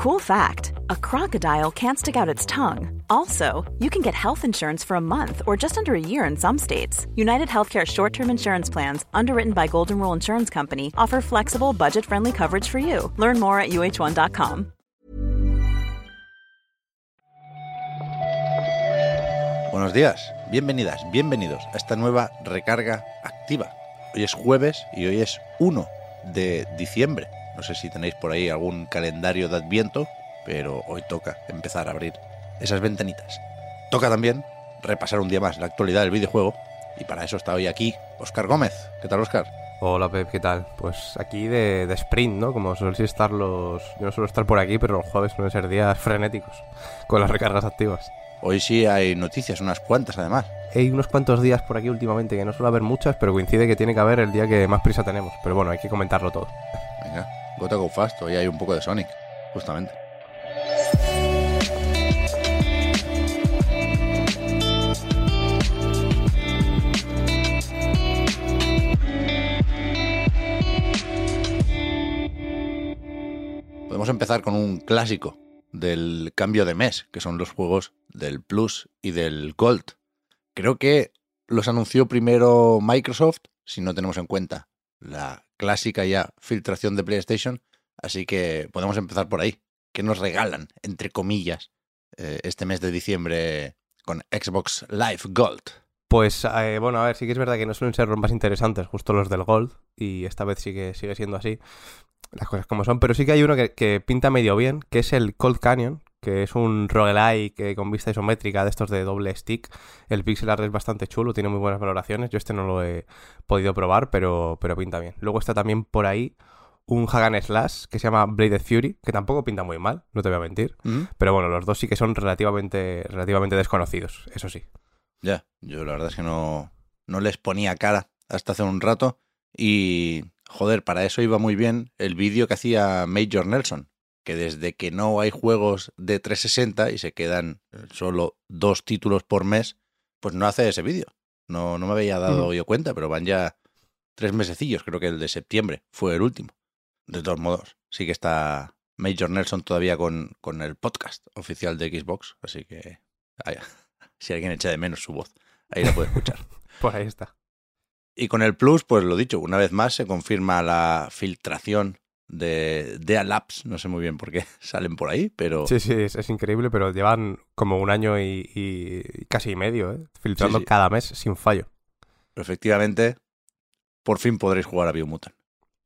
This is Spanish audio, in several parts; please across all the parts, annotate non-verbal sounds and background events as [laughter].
Cool fact a crocodile can't stick out its tongue. Also, you can get health insurance for a month or just under a year in some states. United Healthcare short term insurance plans, underwritten by Golden Rule Insurance Company, offer flexible, budget friendly coverage for you. Learn more at uh1.com. Buenos días, bienvenidas, bienvenidos a esta nueva recarga activa. Hoy es jueves y hoy es 1 de diciembre. No sé si tenéis por ahí algún calendario de Adviento, pero hoy toca empezar a abrir esas ventanitas. Toca también repasar un día más la actualidad del videojuego y para eso está hoy aquí Oscar Gómez. ¿Qué tal, Oscar? Hola Pep, ¿qué tal? Pues aquí de, de sprint, ¿no? Como suelen estar los... Yo no suelo estar por aquí, pero los jueves suelen ser días frenéticos, con las recargas activas. Hoy sí hay noticias, unas cuantas además. Hay unos cuantos días por aquí últimamente que no suele haber muchas, pero coincide que tiene que haber el día que más prisa tenemos. Pero bueno, hay que comentarlo todo. Gotta Go Fast, hoy hay un poco de Sonic, justamente. Podemos empezar con un clásico del cambio de mes, que son los juegos del Plus y del Gold. Creo que los anunció primero Microsoft, si no tenemos en cuenta la clásica ya filtración de PlayStation, así que podemos empezar por ahí. ¿Qué nos regalan, entre comillas, eh, este mes de diciembre con Xbox Live Gold? Pues eh, bueno, a ver, sí que es verdad que no suelen ser más interesantes, justo los del Gold, y esta vez sigue siendo así, las cosas como son, pero sí que hay uno que, que pinta medio bien, que es el Cold Canyon, que es un roguelike con vista isométrica de estos de doble stick. El pixel art es bastante chulo, tiene muy buenas valoraciones. Yo este no lo he podido probar, pero, pero pinta bien. Luego está también por ahí un Hagan Slash que se llama Bladed Fury, que tampoco pinta muy mal, no te voy a mentir. ¿Mm? Pero bueno, los dos sí que son relativamente, relativamente desconocidos, eso sí. Ya, yo la verdad es que no, no les ponía cara hasta hace un rato. Y, joder, para eso iba muy bien el vídeo que hacía Major Nelson, que desde que no hay juegos de 360 y se quedan solo dos títulos por mes, pues no hace ese vídeo. No, no me había dado yo cuenta, pero van ya tres mesecillos, creo que el de septiembre fue el último. De todos modos, sí que está Major Nelson todavía con, con el podcast oficial de Xbox, así que [laughs] si alguien echa de menos su voz, ahí la puede escuchar. [laughs] Por ahí está. Y con el Plus, pues lo dicho, una vez más se confirma la filtración de DEA Labs. No sé muy bien por qué [laughs] salen por ahí, pero Sí, sí, es, es increíble, pero llevan como un año y, y casi medio, ¿eh? Filtrando Sí, sí. cada mes sin fallo. efectivamente, por fin podréis jugar a Biomutant.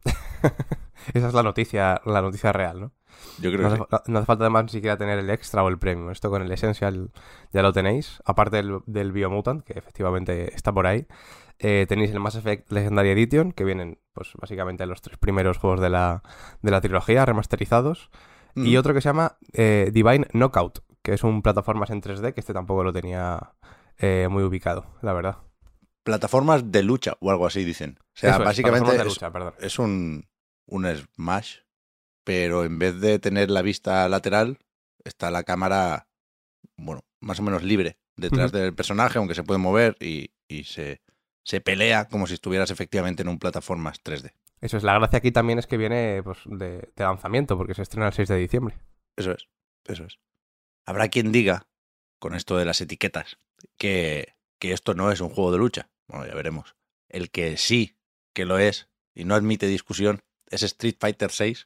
[laughs] Esa es la noticia, la noticia real, ¿no? Yo creo No que hace, sí. no hace falta además ni siquiera tener el extra o el premium. Esto con el Essential ya lo tenéis. Aparte del, del Biomutant, que efectivamente está por ahí. eh, tenéis el Mass Effect Legendary Edition, que vienen, pues básicamente los tres primeros juegos de la, de la trilogía remasterizados. Y Mm. otro que se llama eh, Divine Knockout, que es un plataformas en 3D, que este tampoco lo tenía eh, muy ubicado, la verdad. Plataformas de lucha o algo así, dicen. O sea, Eso básicamente es, lucha, es un, un Smash, pero en vez de tener la vista lateral, está la cámara, bueno, más o menos libre detrás del personaje, aunque se puede mover y, y se, se pelea como si estuvieras efectivamente en un plataformas 3D. Eso es, la gracia aquí también es que viene pues, de, de lanzamiento, porque se estrena el 6 de diciembre. Eso es, eso es. Habrá quien diga, con esto de las etiquetas, que, que esto no es un juego de lucha. Bueno, ya veremos. El que sí que lo es, y no admite discusión, es Street Fighter VI,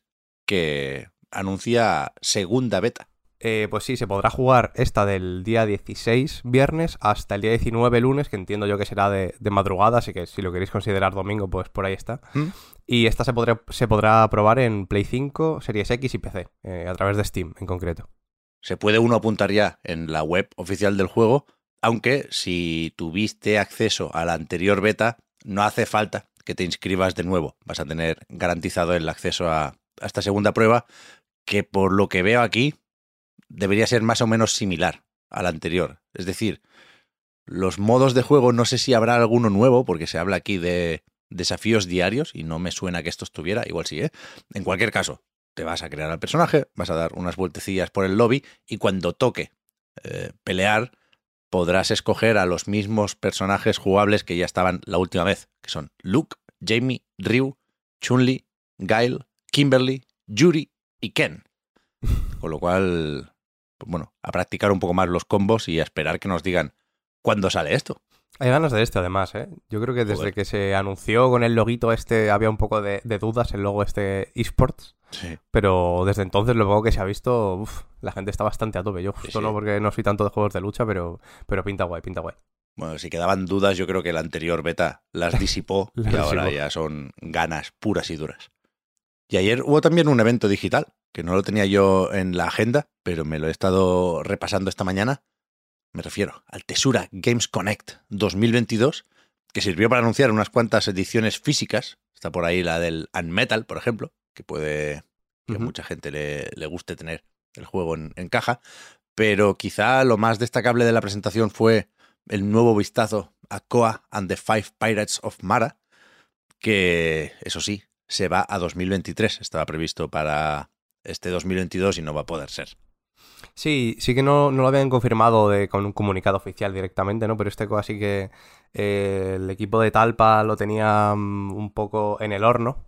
que anuncia segunda beta. Eh, pues sí, se podrá jugar esta del día 16, viernes, hasta el día 19, lunes, que entiendo yo que será de, de madrugada, así que si lo queréis considerar domingo, pues por ahí está. ¿Mm? Y esta se podrá, se podrá probar en Play 5, Series X y PC, eh, a través de Steam en concreto. Se puede uno apuntar ya en la web oficial del juego, aunque si tuviste acceso a la anterior beta, no hace falta que te inscribas de nuevo. Vas a tener garantizado el acceso a, a esta segunda prueba, que por lo que veo aquí debería ser más o menos similar a la anterior. Es decir, los modos de juego no sé si habrá alguno nuevo, porque se habla aquí de desafíos diarios y no me suena que esto estuviera, igual sí, ¿eh? En cualquier caso, te vas a crear al personaje, vas a dar unas vueltecillas por el lobby y cuando toque eh, pelear podrás escoger a los mismos personajes jugables que ya estaban la última vez, que son Luke, Jamie, Ryu, Chun-Li, Guile, Kimberly, Yuri y Ken. [laughs] Con lo cual, bueno, a practicar un poco más los combos y a esperar que nos digan cuándo sale esto. Hay ganas de este, además, ¿eh? Yo creo que desde Joder. que se anunció con el loguito este había un poco de, de dudas, el logo este esports. Sí. Pero desde entonces, lo poco que se ha visto, uf, la gente está bastante a tope. Yo justo sí. no porque no soy tanto de juegos de lucha, pero, pero pinta guay, pinta guay. Bueno, si quedaban dudas, yo creo que la anterior beta las disipó [laughs] Las y ahora ya son ganas puras y duras. Y ayer hubo también un evento digital, que no lo tenía yo en la agenda, pero me lo he estado repasando esta mañana. Me refiero al Tesura Games Connect 2022, que sirvió para anunciar unas cuantas ediciones físicas. Está por ahí la del Unmetal, por ejemplo, que puede que a Ujú. mucha gente le, le guste tener el juego en, en caja. Pero quizá lo más destacable de la presentación fue el nuevo vistazo a Koa and the Five Pirates of Mara, que eso sí, se va a 2023. Estaba previsto para este 2022 y no va a poder ser. Sí, sí que no, no lo habían confirmado de, con un comunicado oficial directamente, ¿no? Pero este así que eh, el equipo de Talpa lo tenía mm, un poco en el horno,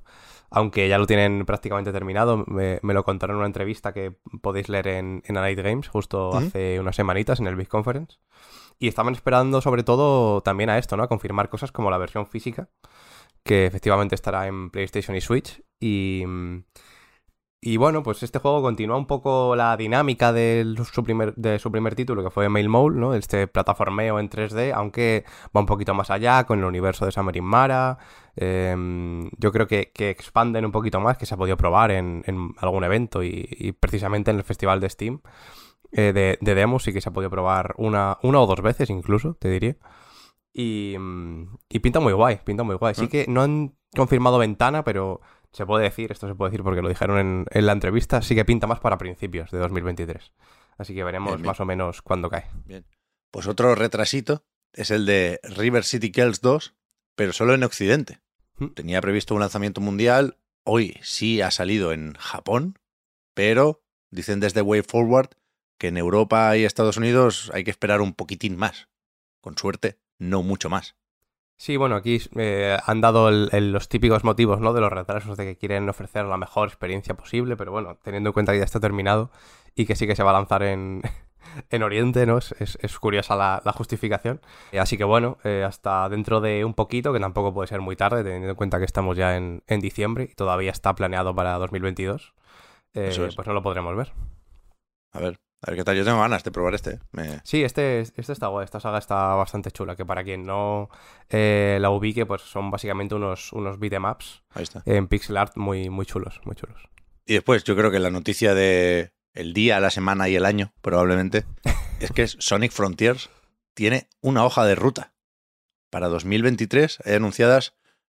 aunque ya lo tienen prácticamente terminado. Me, me lo contaron en una entrevista que podéis leer en, en A Night Games justo hace unas semanitas en el Big Conference. Y estaban esperando sobre todo también a esto, ¿no? A confirmar cosas como la versión física, que efectivamente estará en PlayStation y Switch. Y, mm, y bueno, pues este juego continúa un poco la dinámica de su primer, de su primer título, que fue Mail Mole, ¿no? Este plataformeo en 3D, aunque va un poquito más allá con el universo de Summer in Mara. Eh, yo creo que, que expanden un poquito más, que se ha podido probar en, en algún evento y, y precisamente en el festival de Steam eh, de, de demos sí que se ha podido probar una, una o dos veces incluso, te diría. Y, mm, y pinta muy guay, pinta muy guay. Sí Mm. que no han confirmado ventana, pero se puede decir, esto se puede decir porque lo dijeron en, en la entrevista, sí que pinta más para principios de 2023. Así que veremos Bien, bien. más o menos cuándo cae. Bien. Pues otro retrasito es el de River City Girls 2, pero solo en Occidente. Mm. Tenía previsto un lanzamiento mundial, hoy sí ha salido en Japón, pero dicen desde Way Forward que en Europa y Estados Unidos hay que esperar un poquitín más. Con suerte, no mucho más. Sí, bueno, aquí eh, han dado el- el- los típicos motivos, ¿no? De los retrasos de que quieren ofrecer la mejor experiencia posible, pero bueno, teniendo en cuenta que ya está terminado y que sí que se va a lanzar en, [laughs] en Oriente, ¿no? Es, es- es curiosa la, la justificación. Eh, Así que bueno, eh, hasta dentro de un poquito, que tampoco puede ser muy tarde, teniendo en cuenta que estamos ya en, en diciembre y todavía está planeado para 2022, eh, Eso es. pues no lo podremos ver. A ver, a ver qué tal. Yo tengo ganas de probar este. ¿eh? Me- Sí, este, este está guay, esta saga está bastante chula, que para quien no eh, la ubique, pues son básicamente unos, unos beatemaps en pixel art muy, muy chulos, muy chulos. Y después, yo creo que la noticia de el día, la semana y el año, probablemente, [laughs] es que Sonic Frontiers tiene una hoja de ruta. Para 2023 hay anunciadas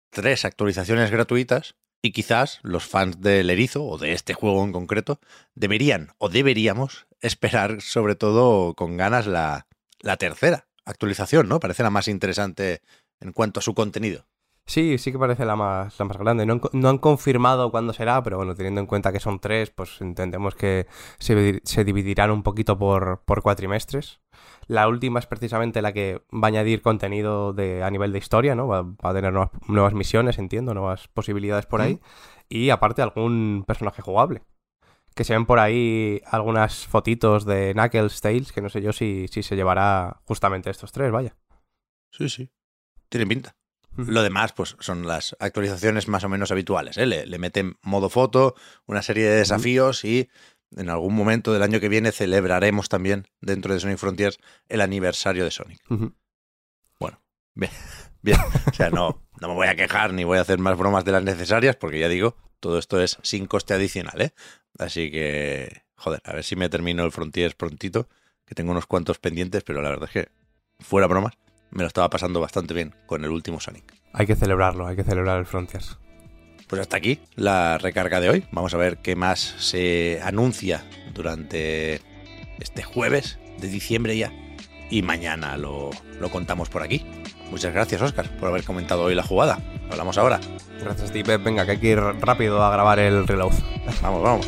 tres actualizaciones gratuitas y quizás los fans del erizo o de este juego en concreto deberían o deberíamos esperar sobre todo con ganas la, la tercera actualización, ¿no? Parece la más interesante en cuanto a su contenido. Sí, sí que parece la más, la más grande. No han, no han confirmado cuándo será, pero bueno, teniendo en cuenta que son tres, pues entendemos que se, se dividirán un poquito por, por cuatrimestres. La última es precisamente la que va a añadir contenido de, a nivel de historia, ¿no? Va, va a tener nuevas, nuevas misiones, entiendo, nuevas posibilidades por ahí. Y aparte algún personaje jugable. Que se ven por ahí algunas fotitos de Knuckles, Tails, que no sé yo si, si se llevará justamente estos tres, vaya. Sí, sí. Tiene pinta. Lo demás, pues son las actualizaciones más o menos habituales. ¿eh? Le, le meten modo foto, una serie de desafíos y en algún momento del año que viene celebraremos también dentro de Sonic Frontiers el aniversario de Sonic. Ujú. Bien, [laughs] bien. O sea, no, no me voy a quejar ni voy a hacer más bromas de las necesarias porque ya digo, todo esto es sin coste adicional, ¿eh? Así que, joder, a ver si me termino el Frontiers prontito, que tengo unos cuantos pendientes, pero la verdad es que, fuera bromas, me lo estaba pasando bastante bien con el último Sonic. Hay que celebrarlo, hay que celebrar el Frontiers. Pues hasta aquí la recarga de hoy. Vamos a ver qué más se anuncia durante este jueves de diciembre ya. Y mañana lo, lo contamos por aquí. Muchas gracias, Oscar, por haber comentado hoy la jugada. Hablamos ahora. Gracias, Steve. Venga, que hay que ir rápido a grabar el reload. Vamos, vamos.